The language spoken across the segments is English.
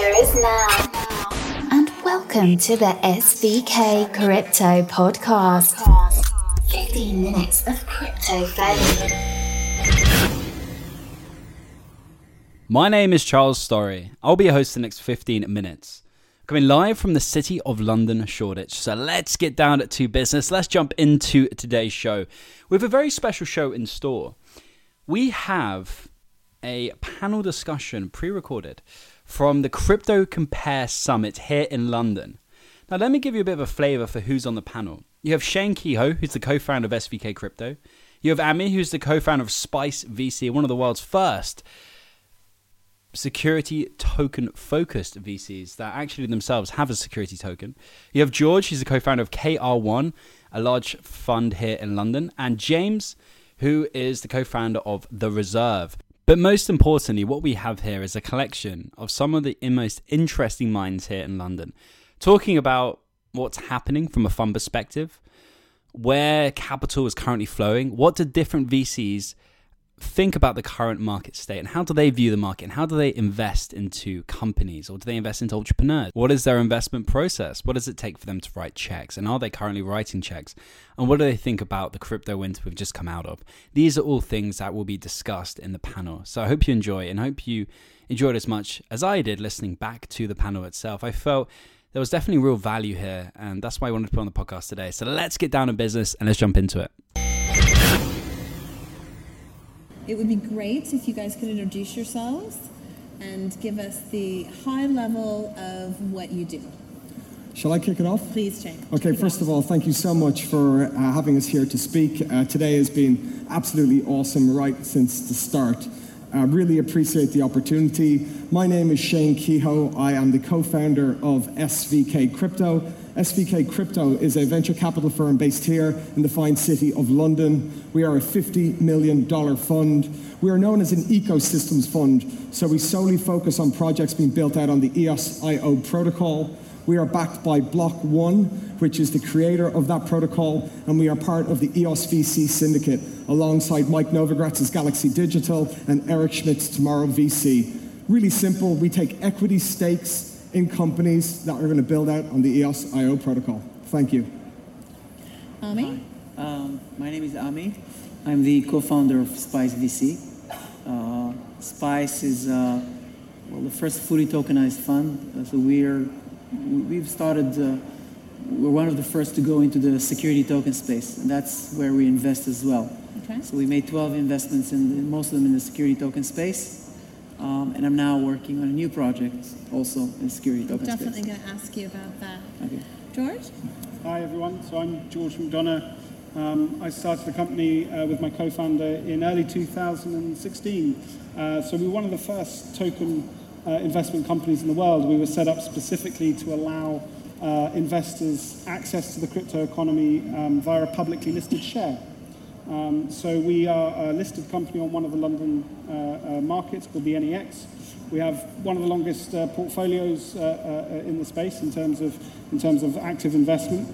future is now. And welcome to the SVK Crypto Podcast. 15 minutes of crypto fame. My name is Charles Story. I'll be your host the next 15 minutes. Coming live from the city of London, Shoreditch. So let's get down to business. Let's jump into today's show. We have a very special show in store. We have a panel discussion pre recorded from the Crypto Compare Summit here in London. Now, let me give you a bit of a flavor for who's on the panel. You have Shane Kehoe, who's the co founder of SVK Crypto. You have Ami, who's the co founder of Spice VC, one of the world's first security token focused VCs that actually themselves have a security token. You have George, he's the co founder of KR1, a large fund here in London, and James, who is the co founder of The Reserve. But most importantly, what we have here is a collection of some of the most interesting minds here in London, talking about what's happening from a fund perspective, where capital is currently flowing, what do different VCs think about the current market state and how do they view the market and how do they invest into companies or do they invest into entrepreneurs? What is their investment process? What does it take for them to write checks? And are they currently writing checks? And what do they think about the crypto winter we've just come out of? These are all things that will be discussed in the panel. So I hope you enjoy and hope you enjoyed as much as I did listening back to the panel itself. I felt there was definitely real value here, and that's why I wanted to put on the podcast today. So let's get down to business and let's jump into it. It would be great if you guys could introduce yourselves and give us the high level of what you do. Shall I kick it off? Please, Jane. Okay, first of all, thank you so much for uh, having us here to speak. Uh, today has been absolutely awesome right since the start. I really appreciate the opportunity. My name is Shane Kehoe. I am the co founder of SVK Crypto. SVK Crypto is a venture capital firm based here in the fine city of London. We are a $50 million fund. We are known as an ecosystems fund, so we solely focus on projects being built out on the EOS IO protocol. We are backed by Block One, which is the creator of that protocol, and we are part of the EOS VC syndicate alongside Mike Novogratz's Galaxy Digital and Eric Schmidt's Tomorrow VC. Really simple, we take equity stakes in companies that are going to build out on the EOS IO protocol. Thank you. Ami? Um, my name is Ami. I'm the co-founder of Spice VC. Uh, Spice is uh, well the first fully tokenized fund. Uh, so we're we've started. Uh, we're one of the first to go into the security token space, and that's where we invest as well. Okay. So we made 12 investments, in most of them in the security token space. Um, and I'm now working on a new project also in security token Definitely going to ask you about that. Okay. George? Hi everyone, so I'm George McDonaugh. Um, I started the company uh, with my co-founder in early 2016. Uh, so we were one of the first token uh, investment companies in the world. We were set up specifically to allow uh, investors access to the crypto economy um, via a publicly listed share. Um, so we are a listed company on one of the London uh, uh, markets called the NEX. We have one of the longest uh, portfolios uh, uh, in the space in terms of in terms of active investment,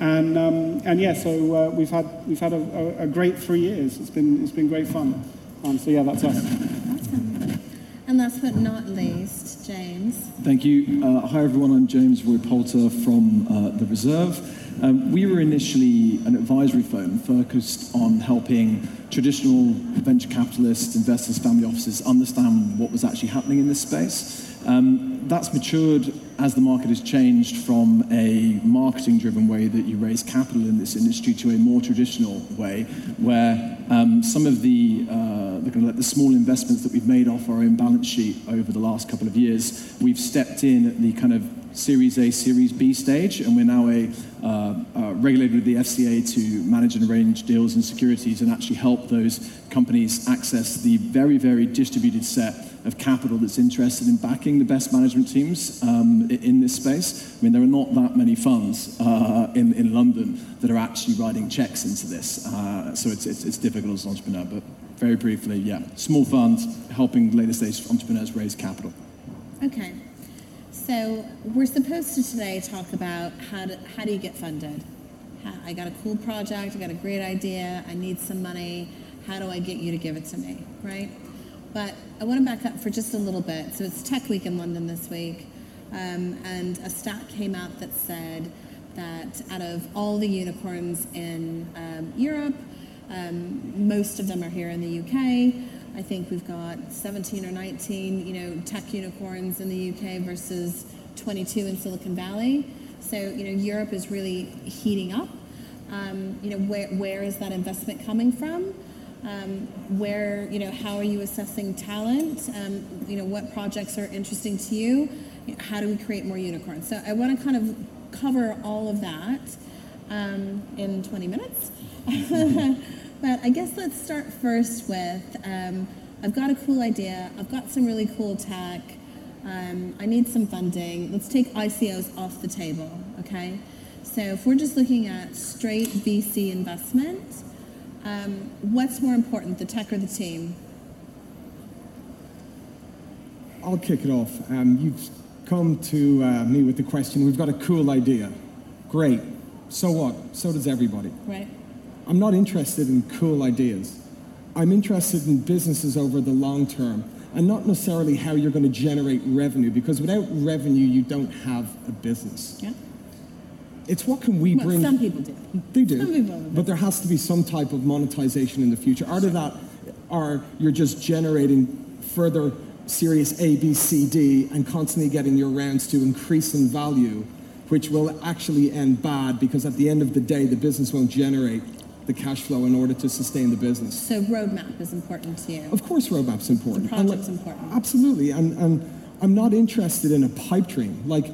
and um, and yeah, so uh, we've had we've had a, a, a, great three years. It's been it's been great fun. Um, so yeah, that's us. Awesome. And last but not least, James. Thank you. hi everyone. I'm James Roy Poulter from the Reserve. Um, we were initially an advisory firm focused on helping traditional venture capitalists, investors, family offices understand what was actually happening in this space. Um, that's matured as the market has changed from a marketing driven way that you raise capital in this industry to a more traditional way where um, some of the, uh, the, the small investments that we've made off our own balance sheet over the last couple of years, we've stepped in at the kind of Series A, Series B stage, and we're now a uh, uh, regulated with the FCA to manage and arrange deals and securities and actually help those companies access the very, very distributed set of capital that's interested in backing the best management teams um, in this space. I mean, there are not that many funds uh, in, in London that are actually writing checks into this. Uh, so it's, it's, it's difficult as an entrepreneur, but very briefly, yeah, small funds helping later stage entrepreneurs raise capital. Okay. So we're supposed to today talk about how, how do you get funded? I got a cool project, I got a great idea, I need some money. How do I get you to give it to me, right? But I want to back up for just a little bit. So it's Tech Week in London this week, um, and a stat came out that said that out of all the unicorns in um, Europe, um, most of them are here in the UK. I think we've got 17 or 19, you know, tech unicorns in the UK versus 22 in Silicon Valley. So, you know, Europe is really heating up. Um, you know, where, where is that investment coming from? Um, where, you know, how are you assessing talent? Um, you know, what projects are interesting to you? How do we create more unicorns? So I want to kind of cover all of that um, in 20 minutes. but I guess let's start first with um, I've got a cool idea, I've got some really cool tech, um, I need some funding. Let's take ICOs off the table, okay? So if we're just looking at straight VC investment, um, what's more important, the tech or the team? I'll kick it off. Um, you've come to uh, me with the question, we've got a cool idea. Great. So what? So does everybody. Right. I'm not interested in cool ideas. I'm interested in businesses over the long term and not necessarily how you're going to generate revenue because without revenue, you don't have a business. Yeah. It's what can we Well, bring. some people do. They do. Some people but there has to be some type of monetization in the future. Out of that, are you're just generating further Series A, B, C, D, and constantly getting your rounds to increase in value, which will actually end bad because at the end of the day, the business won't generate the cash flow in order to sustain the business. So roadmap is important to you. Of course, roadmap's important. The project's like, important. Absolutely, and, and I'm not interested in a pipe dream. Like,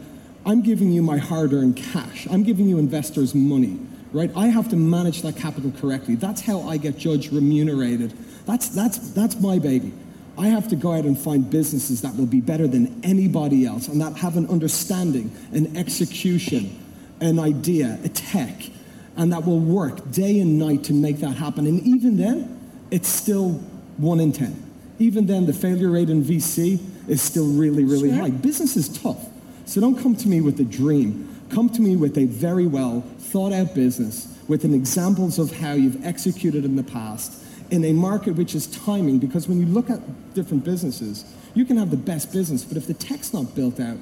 I'm giving you my hard-earned cash. I'm giving you investors' money, right? I have to manage that capital correctly. That's how I get judged, remunerated. That's that's that's my baby. I have to go out and find businesses that will be better than anybody else and that have an understanding, an execution, an idea, a tech, and that will work day and night to make that happen. And even then, it's still one in 10. Even then, the failure rate in VC is still really, really Sure. high. Business is tough. So don't come to me with a dream. Come to me with a very well thought out business with an examples of how you've executed in the past in a market which is timing. Because when you look at different businesses, you can have the best business, but if the tech's not built out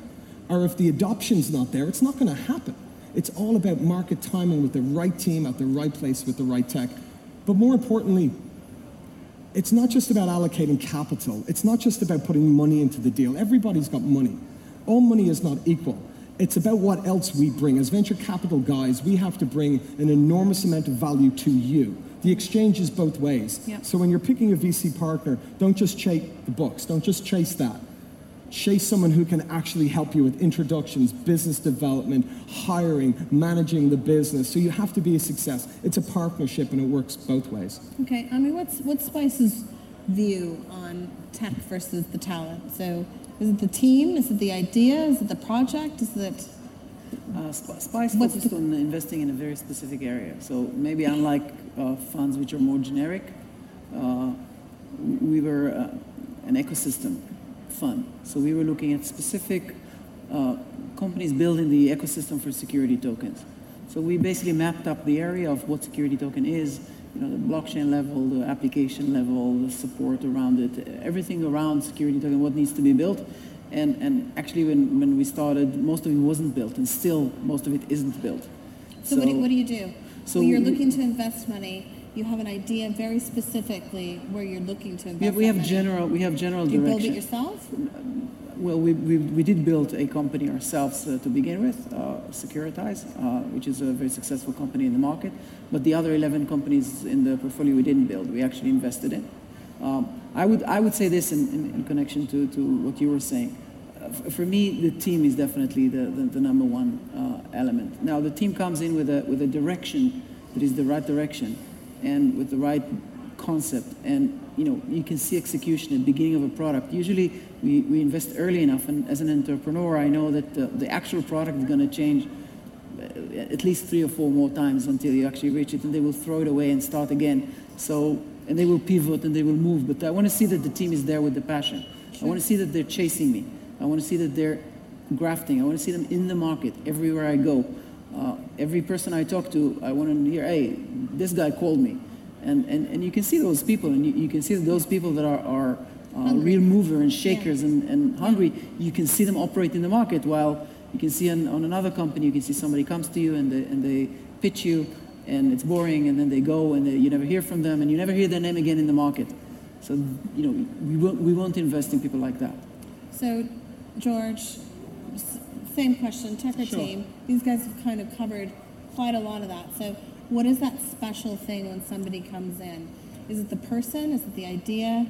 or if the adoption's not there, it's not going to happen. It's all about market timing with the right team at the right place with the right tech. But more importantly, it's not just about allocating capital. It's not just about putting money into the deal. Everybody's got money. All money is not equal. It's about what else we bring. As venture capital guys, we have to bring an enormous amount of value to you. The exchange is both ways. Yep. So when you're picking a VC partner, don't just chase the books. Don't just chase that. Chase someone who can actually help you with introductions, business development, hiring, managing the business. So you have to be a success. It's a partnership and it works both ways. Okay, I mean, what's what's Spice's view on tech versus the talent? So, is it the team? Is it the idea? Is it the project? Is it Uh, Sp- Spice What's focused the- on investing in a very specific area. So maybe unlike uh, funds which are more generic, uh, we were uh, an ecosystem fund. So we were looking at specific uh, companies building the ecosystem for security tokens. So we basically mapped up the area of what security token is, you know, the blockchain level, the application level, the support around it, everything around security token, what needs to be built. And, and actually, when, when we started, most of it wasn't built, and still most of it isn't built. so? what, do, what do you do? so when you're looking to invest money, you have an idea very specifically where you're looking to invest. we have, we have money. general we have general Do you build direction. it yourself? Well, we, we, we did build a company ourselves uh, to begin with, uh, Securitize, uh, which is a very successful company in the market. But the other 11 companies in the portfolio we didn't build, we actually invested in. Um, I, would, I would say this in, in, in connection to, to what you were saying. Uh, f- for me, the team is definitely the, the, the number one uh, element. Now, the team comes in with a, with a direction that is the right direction and with the right concept. And you know you can see execution at the beginning of a product. Usually we, we invest early enough and as an entrepreneur i know that the, the actual product is going to change uh, at least three or four more times until you actually reach it and they will throw it away and start again. So and they will pivot and they will move but i want to see that the team is there with the passion. I want to see that they're chasing me. I want to see that they're grafting. I want to see them in the market everywhere i go uh, every person i talk to i want to hear hey this guy called me and, and, and you can see those people, and you, you can see those people that are, are uh, real mover and shakers and, and hungry, you can see them operate in the market. While you can see on, on another company, you can see somebody comes to you and they, and they pitch you, and it's boring, and then they go and they, you never hear from them, and you never hear their name again in the market. So you know we won't, we won't invest in people like that. So, George, same question, Tucker Sure. team. These guys have kind of covered quite a lot of that. So, what is that special thing when somebody comes in? Is it the person? Is it the idea?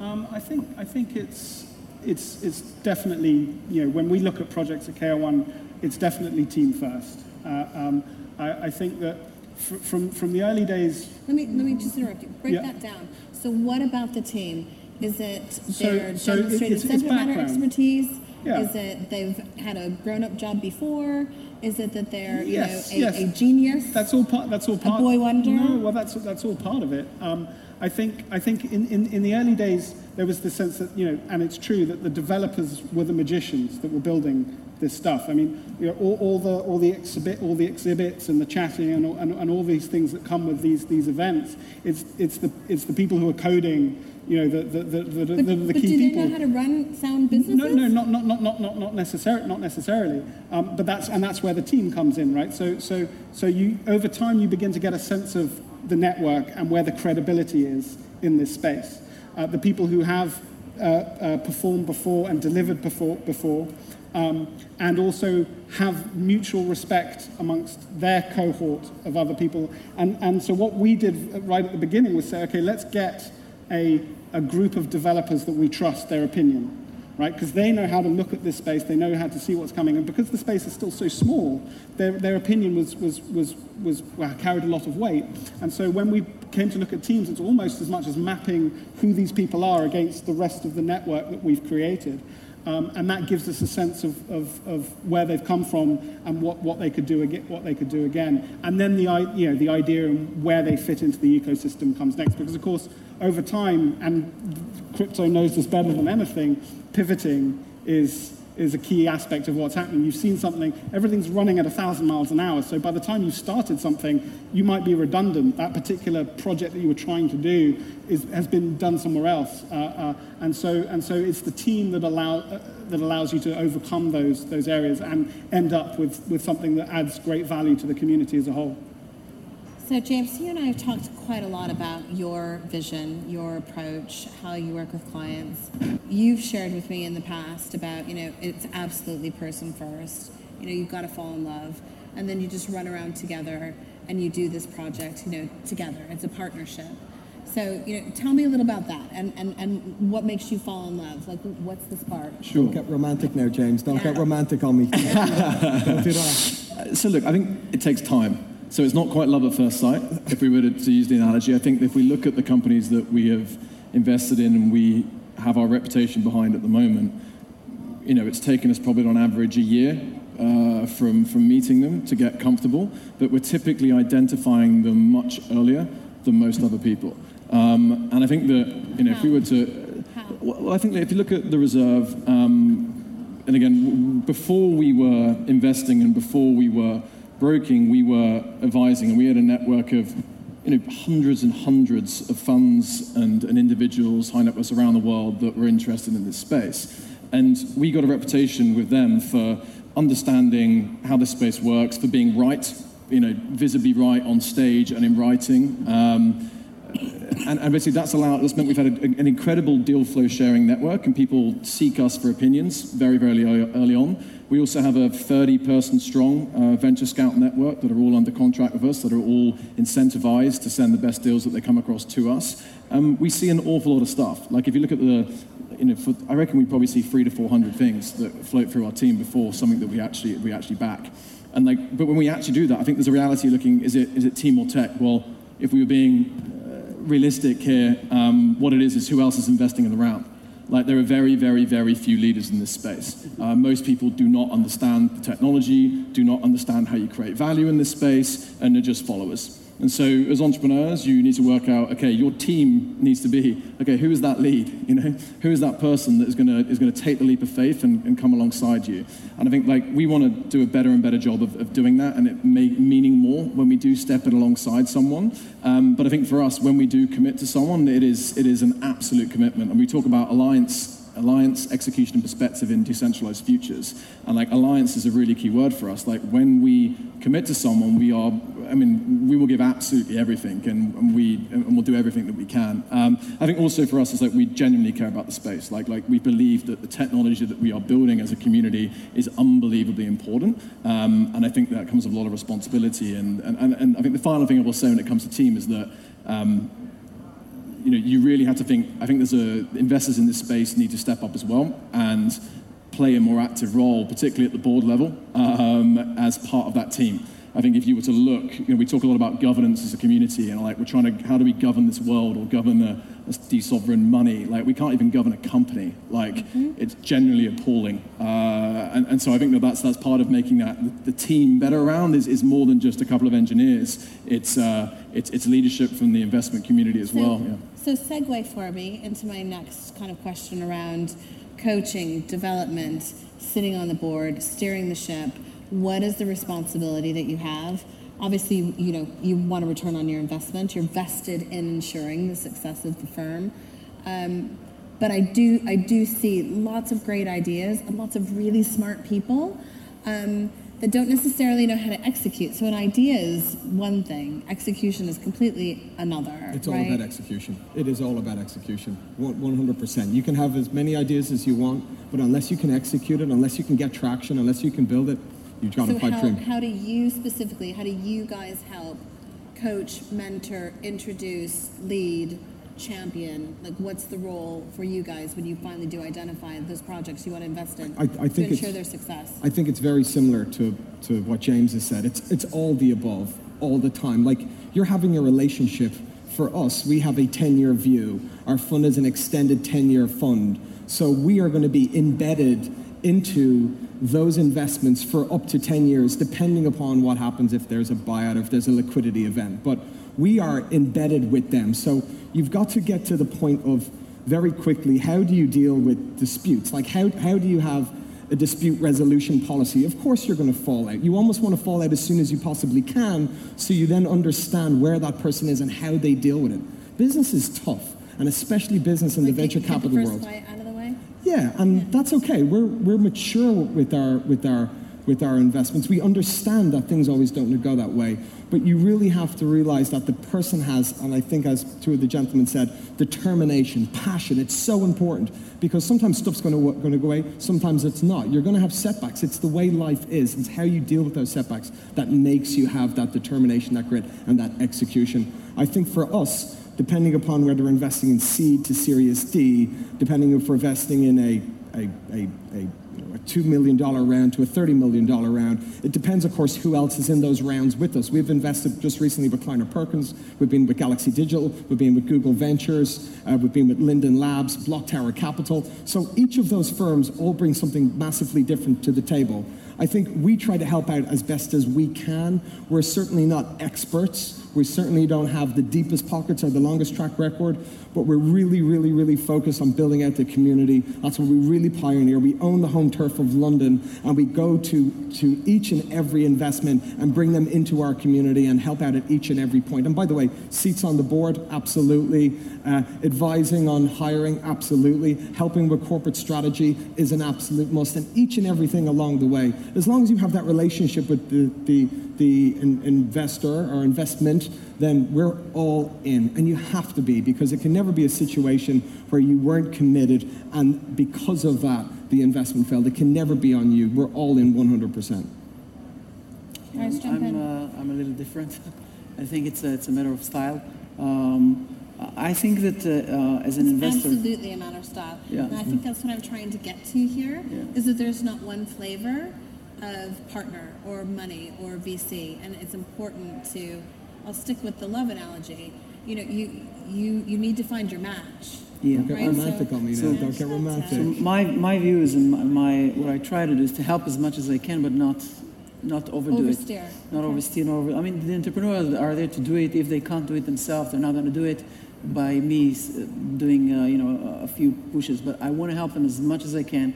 Um, I think I think it's it's it's definitely you know when we look at projects at KR1, it's definitely team first. Uh, um, I, I think that fr- from from the early days, Let me let me just interrupt you. Break Yeah. that down. So, what about the team? Is it their so it- demonstrated subject matter expertise? Yeah. Is it they've had a grown-up job before? Is it that they're Yes, you know a, yes. a genius? That's all part. That's all part. A boy wonder? No, well, that's that's all part of it. Um, I think I think in, in, in the early days there was the sense that you know, and it's true that the developers were the magicians that were building this stuff. I mean, you know, all, all the all the exhibit all the exhibits and the chatting and all, and, and all these things that come with these these events. It's it's the it's the people who are coding. You know, the the the, the, but, the, the but key do they people. know how to run sound businesses? No, no, not not not not not not necessarily, not necessarily. Um, but that's and that's where the team comes in, right? So so so you over time you begin to get a sense of the network and where the credibility is in this space. Uh, the people who have uh, uh, performed before and delivered before before. Um, and also have mutual respect amongst their cohort of other people. And, and so, what we did right at the beginning was say, okay, let's get a, a group of developers that we trust their opinion, right? Because they know how to look at this space, they know how to see what's coming, and because the space is still so small, their, their opinion was, was, was, was well, carried a lot of weight. And so when we came to look at teams, it's almost as much as mapping who these people are against the rest of the network that we've created. Um, and that gives us a sense of, of, of where they've come from and what, what they could do again, what they could do again. And then the, you know, the idea and where they fit into the ecosystem comes next. Because of course, over time, and crypto knows this better than anything, pivoting is, is a key aspect of what's happening. You've seen something, everything's running at 1,000 miles an hour. So by the time you started something, you might be redundant. That particular project that you were trying to do is, has been done somewhere else. Uh, uh, and, so, and so it's the team that, allow, uh, that allows you to overcome those, those areas and end up with, with something that adds great value to the community as a whole. So, James, you and I have talked quite a lot about your vision, your approach, how you work with clients. You've shared with me in the past about, you know, it's absolutely person first. You know, you've got to fall in love, and then you just run around together and you do this project, you know, together. It's a partnership. So, you know, tell me a little about that and, and, and what makes you fall in love? Like, what's the spark? Sure. Don't get romantic now, James. Don't get romantic on me. Don't do that. So look, I think it takes time. So it's not quite love at first sight, if we were to, to use the analogy. I think if we look at the companies that we have invested in and we have our reputation behind at the moment, you know, it's taken us probably on average a year uh, from, from meeting them to get comfortable, but we're typically identifying them much earlier than most other people. Um, and I think that, you know, if we were to, How? well, I think that if you look at the reserve, um, and again, before we were investing and before we were broking, we were advising, and we had a network of you know, hundreds and hundreds of funds and, and individuals, high net around the world that were interested in this space. And we got a reputation with them for understanding how this space works, for being right, you know, visibly right on stage and in writing. Um, and, and basically that's allowed that's meant we've had a, an incredible deal flow sharing network and people seek us for opinions very very early, early on we also have a 30 person strong uh, venture scout network that are all under contract with us that are all incentivized to send the best deals that they come across to us um, we see an awful lot of stuff like if you look at the you know, for, I reckon we probably see three to four hundred things that float through our team before something that we actually we actually back. And like, but when we actually do that, I think there's a reality looking: is it is it team or tech? Well, if we were being realistic here, um, what it is is who else is investing in the round. Like there are very, very, very few leaders in this space. Uh, most people do not understand the technology, do not understand how you create value in this space, and are just followers. And so, as entrepreneurs, you need to work out, okay, your team needs to be, okay, who is that lead? You know, who is that person that is going to is going to take the leap of faith and, and come alongside you? And I think like we want to do a better and better job of, of doing that, and it make meaning more when we do step it alongside someone. Um, but I think for us, when we do commit to someone, it is it is an absolute commitment. And we talk about alliance alliance, execution, and perspective in decentralized futures. And like alliance is a really key word for us. Like when we commit to someone, we are, I mean, we will give absolutely everything and, and we, and we'll do everything that we can. Um, I think also for us is like we genuinely care about the space. Like, like we believe that the technology that we are building as a community is unbelievably important. Um, and I think that comes with a lot of responsibility. And, and, and, and I think the final thing I will say when it comes to team is that um, you know, you really have to think. I think there's a investors in this space need to step up as well and play a more active role, particularly at the board level, um, as part of that team. I think if you were to look, you know, we talk a lot about governance as a community, and like we're trying to, how do we govern this world or govern a, a de-sovereign money? Like we can't even govern a company. Like mm-hmm. it's genuinely appalling. Uh, and, and so I think that that's that's part of making that the, the, team better around is, is more than just a couple of engineers. It's uh, it's, it's leadership from the investment community as so, well. Yeah. So segue for me into my next kind of question around coaching, development, sitting on the board, steering the ship what is the responsibility that you have? Obviously you know you want to return on your investment. You're vested in ensuring the success of the firm. Um, but i do i do see lots of great ideas and lots of really smart people um, that don't necessarily know how to execute. So an idea is one thing. Execution is completely another it's all right? about execution. It is all about execution. 100% you can have as many ideas as you want but unless you can execute it unless you can get traction unless you can build it You've got so pipe how, dream. how do you specifically, how do you guys help coach, mentor, introduce, lead, champion? Like, what's the role for you guys when you finally do identify those projects you want to invest in I, I think to ensure their success? I think it's very similar to, to what James has said. It's, it's all the above, all the time. Like, you're having a relationship. For us, we have a 10 year view. Our fund is an extended 10 year fund. So we are going to be embedded into those investments for up to 10 years, depending upon what happens if there's a buyout, if there's a liquidity event. But we are embedded with them. So you've got to get to the point of very quickly how do you deal with disputes? Like, how, how do you have a dispute resolution policy? Of course, you're going to fall out. You almost want to fall out as soon as you possibly can so you then understand where that person is and how they deal with it. Business is tough, and especially business in like the venture capital world. Yeah, and that's okay. We're, we're mature with our, with, our, with our investments. We understand that things always don't go that way. But you really have to realize that the person has, and I think as two of the gentlemen said, determination, passion. It's so important because sometimes stuff's going to, going to go away, sometimes it's not. You're going to have setbacks. It's the way life is. It's how you deal with those setbacks that makes you have that determination, that grit, and that execution. I think for us, depending upon whether we're investing in seed to Series D, depending if we're investing in a, a, a, a a $2 million round to a $30 million round. It depends, of course, who else is in those rounds with us. We've invested just recently with Kleiner Perkins, we've been with Galaxy Digital, we've been with Google Ventures, uh, we've been with Linden Labs, Block Tower Capital. So each of those firms all bring something massively different to the table. I think we try to help out as best as we can. We're certainly not experts. We certainly don't have the deepest pockets or the longest track record, but we're really, really, really focused on building out the community. That's what we really pioneer. We own the home turf of London, and we go to, to each and every investment and bring them into our community and help out at each and every point. And by the way, seats on the board, absolutely. Uh, advising on hiring, absolutely. Helping with corporate strategy is an absolute must, and each and everything along the way. As long as you have that relationship with the, the, the in, investor or investment, then we're all in. And you have to be, because it can never be a situation where you weren't committed, and because of that, the investment failed. It can never be on you. We're all in 100%. I'm, uh, I'm a little different. I think it's a, it's a matter of style. Um, I think that uh, uh, as an it's investor, absolutely a matter of style. Yeah. And I think that's what I'm trying to get to here. Yeah. Is that there's not one flavor of partner or money or VC, and it's important to. I'll stick with the love analogy. You know, you you you need to find your match. Yeah. Don't get Right, romantic so- on me now. so- Don't get romantic. So my, my view is, and my, my, what I try to do is to help as much as I can, but not not overdo Oversteer. it. Not oversteer. Not over, I mean, the entrepreneurs are there to do it. If they can't do it themselves, they're not going to do it by me uh, doing, uh, you know, a few pushes. But I want to help them as much as I can,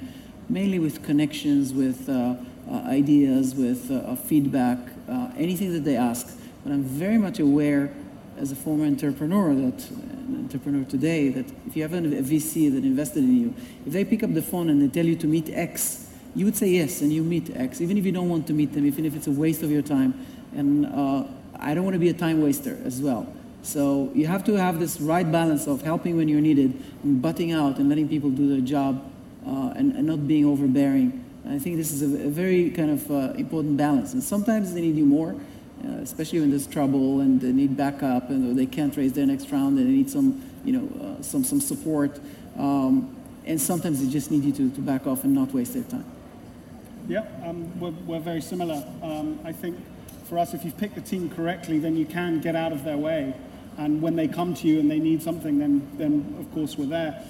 mainly with connections, with uh, ideas, with uh, feedback, uh, anything that they ask. But I'm very much aware, as a former entrepreneur, that an entrepreneur today, that if you have a VC that invested in you, if they pick up the phone and they tell you to meet X, you would say yes, and you meet X, even if you don't want to meet them, even if it's a waste of your time. And uh, I don't want to be a time waster as well. So you have to have this right balance of helping when you're needed, and butting out and letting people do their job, uh, and, and, not being overbearing. I think this is a, a very kind of uh, important balance. And sometimes they need you more, uh, especially when there's trouble and they need backup and they can't raise their next round and they need some, you know, uh, some some support. Um, and sometimes they just need you to, to back off and not waste their time. Yeah, um, we're, we're, very similar. Um, I think for us, if you've picked the team correctly, then you can get out of their way. And when they come to you and they need something, then, then of course we're there.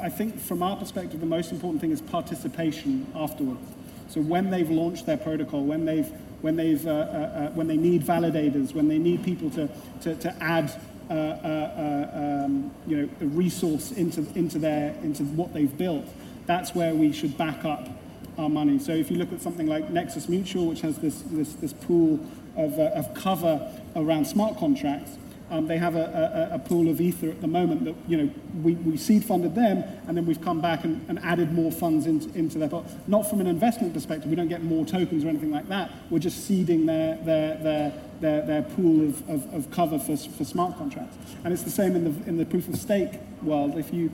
I think from our perspective, the most important thing is participation afterwards. So when they've launched their protocol, when they've when they've uh, uh, uh, when they need validators, when they need people to to, to add uh, uh, uh um, you know a resource into into their into what they've built, that's where we should back up our money. So if you look at something like Nexus Mutual, which has this, this, this pool of, of cover around smart contracts, um, they have a, a, a, pool of Ether at the moment that, you know, we, we seed funded them and then we've come back and, and added more funds into, into their pot. Not from an investment perspective, we don't get more tokens or anything like that. We're just seeding their, their, their, their, their pool of, of, of cover for, for smart contracts. And it's the same in the, in the proof of stake world. If you,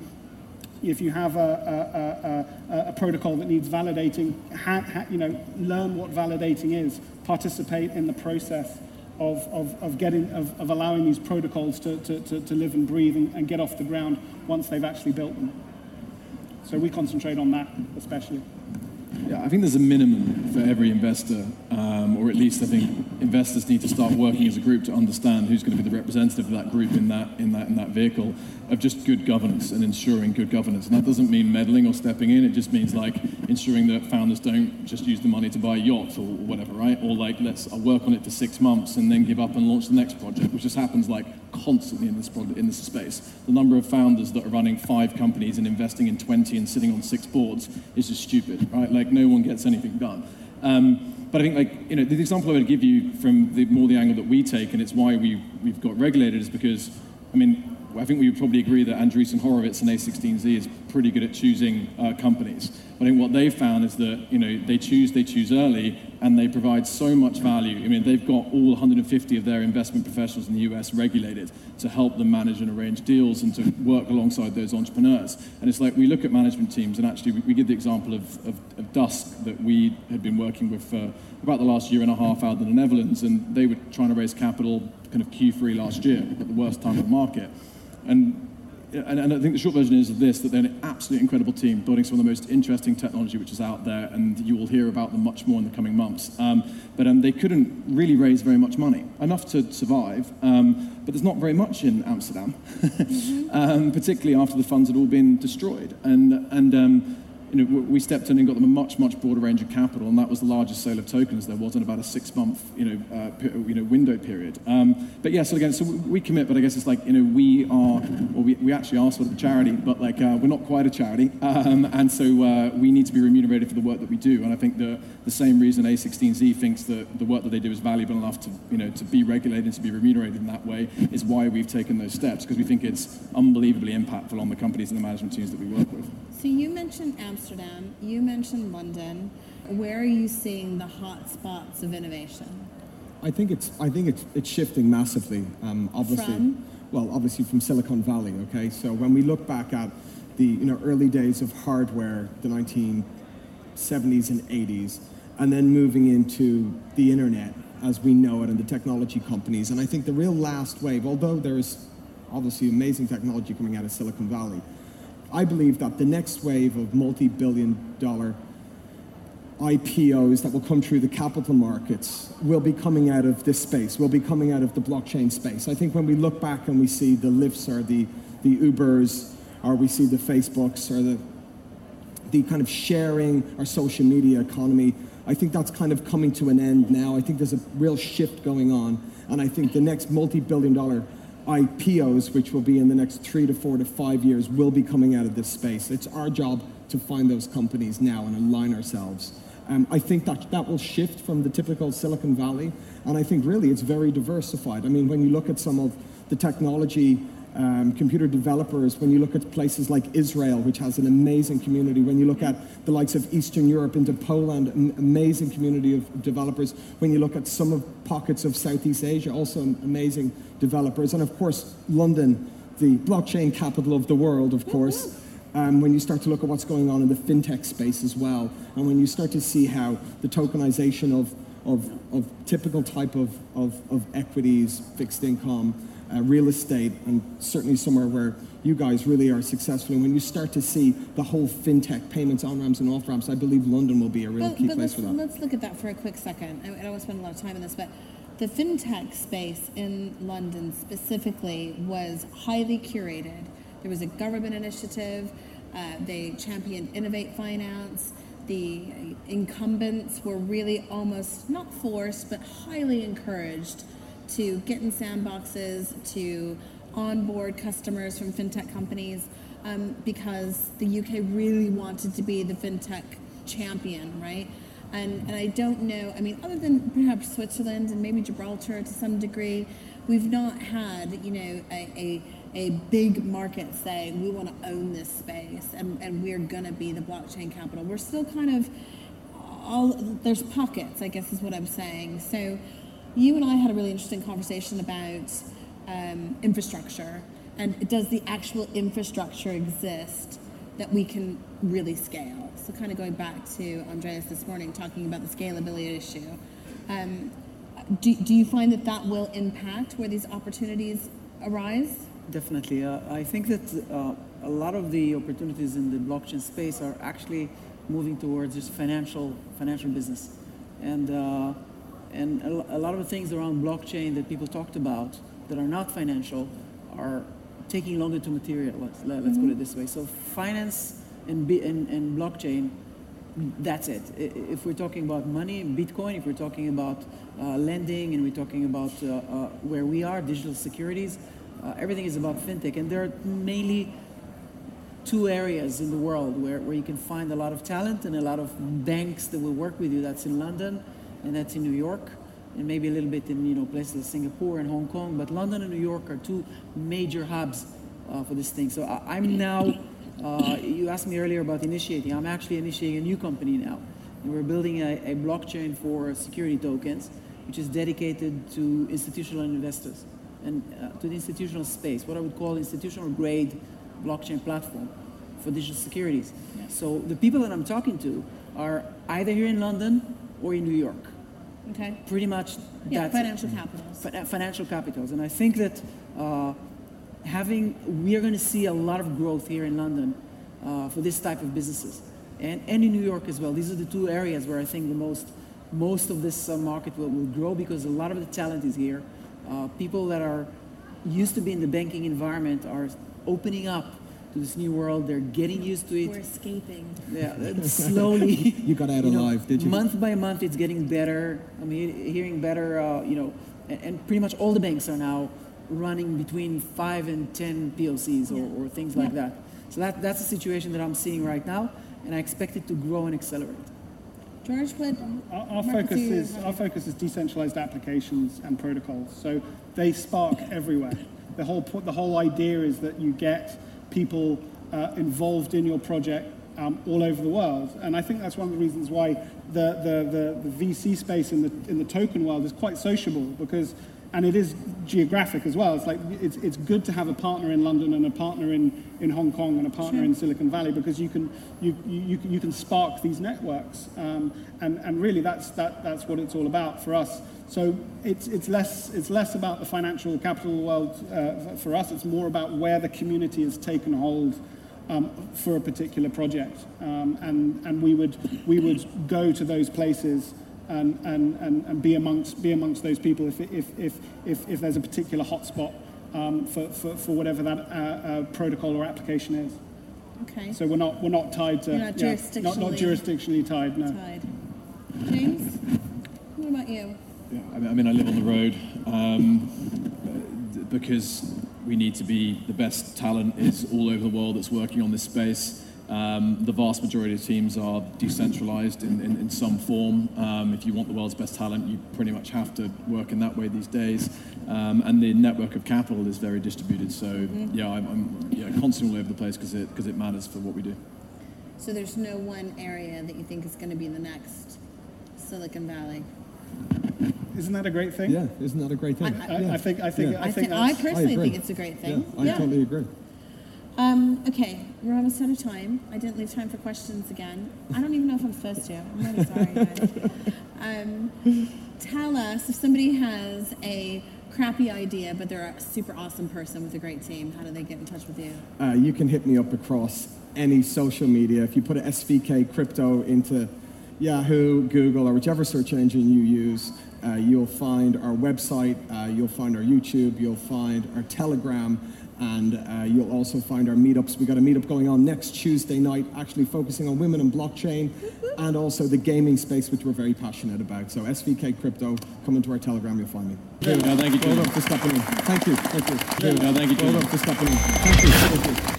if you have a, a, a, a protocol that needs validating, ha, ha, you know, learn what validating is, participate in the process of, of, of, getting, of, of allowing these protocols to, to, to, to live and breathe and, and get off the ground once they've actually built them. So we concentrate on that especially. Yeah, I think there's a minimum for every investor, um, or at least I think investors need to start working as a group to understand who's going to be the representative of that group in that in that in that vehicle of just good governance and ensuring good governance. And that doesn't mean meddling or stepping in. It just means like ensuring that founders don't just use the money to buy a yacht or whatever, right? Or like let's I'll work on it for six months and then give up and launch the next project, which just happens like constantly in this in this space. The number of founders that are running five companies and investing in 20 and sitting on six boards is just stupid, right? Like no one gets anything done. Um, but I think, like you know, the example I would give you from the more the angle that we take, and it's why we we've got regulated, is because I mean I think we would probably agree that Andreessen Horowitz and A16Z is pretty good at choosing uh, companies. I think what they've found is that you know they choose they choose early and they provide so much value. I mean they've got all 150 of their investment professionals in the US regulated to help them manage and arrange deals and to work alongside those entrepreneurs. And it's like we look at management teams and actually we, we give the example of, of, of Dusk that we had been working with for about the last year and a half out in the Netherlands and they were trying to raise capital kind of Q3 last year at the worst time of the market. And, and, and, I think the short version is this, that they're an absolutely incredible team, building some of the most interesting technology which is out there, and you will hear about them much more in the coming months. Um, but um, they couldn't really raise very much money, enough to survive, um, but there's not very much in Amsterdam, mm-hmm. particularly after the funds had all been destroyed. And, and um, you know, we stepped in and got them a much, much broader range of capital, and that was the largest sale of tokens there was in about a six-month, you know, uh, you know, window period. Um, but yeah, so again, so we commit, but I guess it's like, you know, we are, well, we, we actually are sort of a charity, but like uh, we're not quite a charity, um, and so uh, we need to be remunerated for the work that we do. And I think the the same reason A16Z thinks that the work that they do is valuable enough to, you know, to be regulated and to be remunerated in that way is why we've taken those steps because we think it's unbelievably impactful on the companies and the management teams that we work with. So you mentioned Amsterdam, you mentioned London. Where are you seeing the hot spots of innovation? I think it's I think it's it's shifting massively. Um, obviously, from? well, obviously from Silicon Valley. Okay, so when we look back at the you know early days of hardware, the 1970s and 80s, and then moving into the internet as we know it and the technology companies, and I think the real last wave, although there's obviously amazing technology coming out of Silicon Valley, I believe that the next wave of multi billion dollar IPOs that will come through the capital markets will be coming out of this space, will be coming out of the blockchain space. I think when we look back and we see the Lyfts or the, the Ubers, or we see the Facebooks or the, the kind of sharing or social media economy, I think that's kind of coming to an end now. I think there's a real shift going on. And I think the next multi billion dollar IPOs, which will be in the next three to four to five years, will be coming out of this space. It's our job to find those companies now and align ourselves. Um, I think that that will shift from the typical Silicon Valley, and I think really it's very diversified. I mean, when you look at some of the technology um, computer developers, when you look at places like Israel, which has an amazing community, when you look at the likes of Eastern Europe into Poland, an amazing community of developers, when you look at some of pockets of Southeast Asia, also amazing developers, and of course, London, the blockchain capital of the world, of course. Um, when you start to look at what's going on in the fintech space as well, and when you start to see how the tokenization of, of, of typical type of, of, of equities, fixed income, uh, real estate, and certainly somewhere where you guys really are successful. And when you start to see the whole fintech payments on ramps and off ramps, I believe London will be a real But, key but place let's, for that. let's look at that for a quick second. I, I don't want to spend a lot of time on this, but the fintech space in London specifically was highly curated. There was a government initiative. Uh, they championed Innovate Finance. The incumbents were really almost not forced, but highly encouraged to get in sandboxes, to onboard customers from fintech companies, um, because the UK really wanted to be the fintech champion, right? And, and I don't know, I mean, other than perhaps Switzerland and maybe Gibraltar to some degree, we've not had, you know, a, a, a big market saying we want to own this space and, and we're going to be the blockchain capital. We're still kind of all, there's pockets, I guess is what I'm saying. So you and I had a really interesting conversation about um, infrastructure and does the actual infrastructure exist that we can really scale? So, kind of going back to Andreas this morning, talking about the scalability issue. Um, do, do you find that that will impact where these opportunities arise? Definitely. Uh, I think that uh, a lot of the opportunities in the blockchain space are actually moving towards just financial financial business, and uh, and a, lot of the things around blockchain that people talked about that are not financial are taking longer to materialize. Let, us put it this way. So finance and, and, and blockchain, that's it. If we're talking about money, Bitcoin, if we're talking about uh, lending and we're talking about uh, uh, where we are, digital securities, uh, everything is about fintech. And there are mainly two areas in the world where, where you can find a lot of talent and a lot of banks that will work with you. That's in London and that's in New York and maybe a little bit in you know places like Singapore and Hong Kong. But London and New York are two major hubs uh, for this thing. So I, I'm now. Uh, you asked me earlier about initiating. I'm actually initiating a new company now, and we're building a, a blockchain for security tokens, which is dedicated to institutional investors and uh, to the institutional space. What I would call institutional grade blockchain platform for digital securities. So the people that I'm talking to are either here in London or in New York Okay. pretty much Yeah, it. financial capitals. Fi- financial capitals. And I think that uh, having, we are going to see a lot of growth here in London uh, for this type of businesses. And, and in New York as well. These are the two areas where I think the most, most of this uh, market will, will grow because a lot of the talent is here. Uh, people that are used to be in the banking environment are opening up to this new world. They're getting used to it. We're escaping. Yeah, slowly. You got out you know, alive, did you? Month by month, it's getting better. I'm he- hearing better, uh, you know, and, and pretty much all the banks are now running between five and ten PLCs or, or things like that. So that, that's the situation that I'm seeing right now, and I expect it to grow and accelerate. George, what? Our, our focus is our focus is decentralized applications and protocols. So they spark everywhere. The whole the whole idea is that you get people uh, involved in your project um, all over the world, and I think that's one of the reasons why the, the, the, the VC space in the in the token world is quite sociable because. And it is geographic as well. It's like it's, it's good to have a partner in London and a partner in, in Hong Kong and a partner in Silicon Valley because you can you, you, you can spark these networks um, and, and really that's that, that's what it's all about for us. So it's, it's less it's less about the financial capital world uh, for us. It's more about where the community has taken hold um, for a particular project, um, and and we would we would go to those places. And, and, and, and be amongst be amongst those people if, if, if, if, if there's a particular hotspot um, for, for, for whatever that uh, uh, protocol or application is. Okay. So we're not we're not tied to You're not yeah, not, not jurisdictionally- jurisdictionally tied. No. Tied. James, what about you? Yeah, I mean, I mean, I live on the road um, because we need to be the best talent is all over the world that's working on this space. Um, the vast majority of teams are decentralized in, in, in some form. Um, if you want the world's best talent, you pretty much have to work in that way these days. Um, and the network of capital is very distributed. So yeah, I'm, I'm yeah, constantly all over the place because it because it matters for what we do. So there's no one area that you think is going to be the next Silicon Valley. Isn't that a great thing? Yeah, isn't that a great thing? I, Yeah. I think I think Yeah. I I, think thi- I personally agree. think it's a great Yeah, thing. I totally agree. Um, okay, we're almost out of time. I didn't leave time for questions again. I don't even know if I'm supposed to. I'm really sorry, guys. Um, tell us if somebody has a crappy idea, but they're a super awesome person with a great team. How do they get in touch with you? Uh, you can hit me up across any social media. If you put SVK crypto into Yahoo, Google, or whichever search engine you use, uh, you'll find our website, uh, you'll find our YouTube, you'll find our Telegram, and uh, you'll also find our meetups. We've got a meetup going on next Tuesday night, actually focusing on women and blockchain, and also the gaming space, which we're very passionate about. So SVK crypto, come into our Telegram, you'll find me. No, thank you, Well Julian. done for stepping in. Thank you. Thank you. No, thank you, Well Julian. for stepping in. Thank you. Thank you.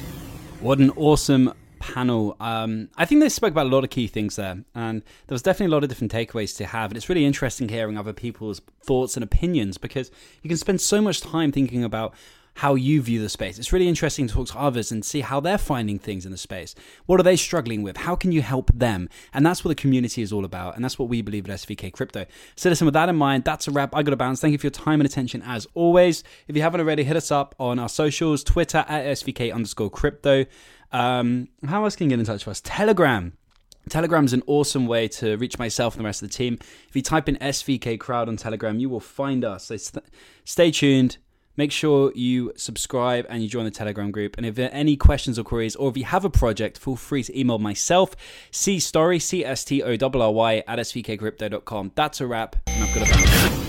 What an awesome panel. Um, I think they spoke about a lot of key things there, and there was definitely a lot of different takeaways to have. And it's really interesting hearing other people's thoughts and opinions because you can spend so much time thinking about how you view the space. It's really interesting to talk to others and see how they're finding things in the space. What are they struggling with? How can you help them? And that's what the community is all about. And that's what we believe at SVK Crypto. So listen, with that in mind, that's a wrap. I got to bounce. Thank you for your time and attention as always. If you haven't already, hit us up on our socials, Twitter at SVK underscore crypto. Um, how else can you get in touch with us? Telegram. Telegram is an awesome way to reach myself and the rest of the team. If you type in SVK Crowd on Telegram, you will find us. So st- stay tuned. Make sure you subscribe and you join the Telegram group. And if there are any questions or queries, or if you have a project, feel free to email myself, cstorry, C S T O R R Y, at svkcrypto.com. That's a wrap, and I've got a.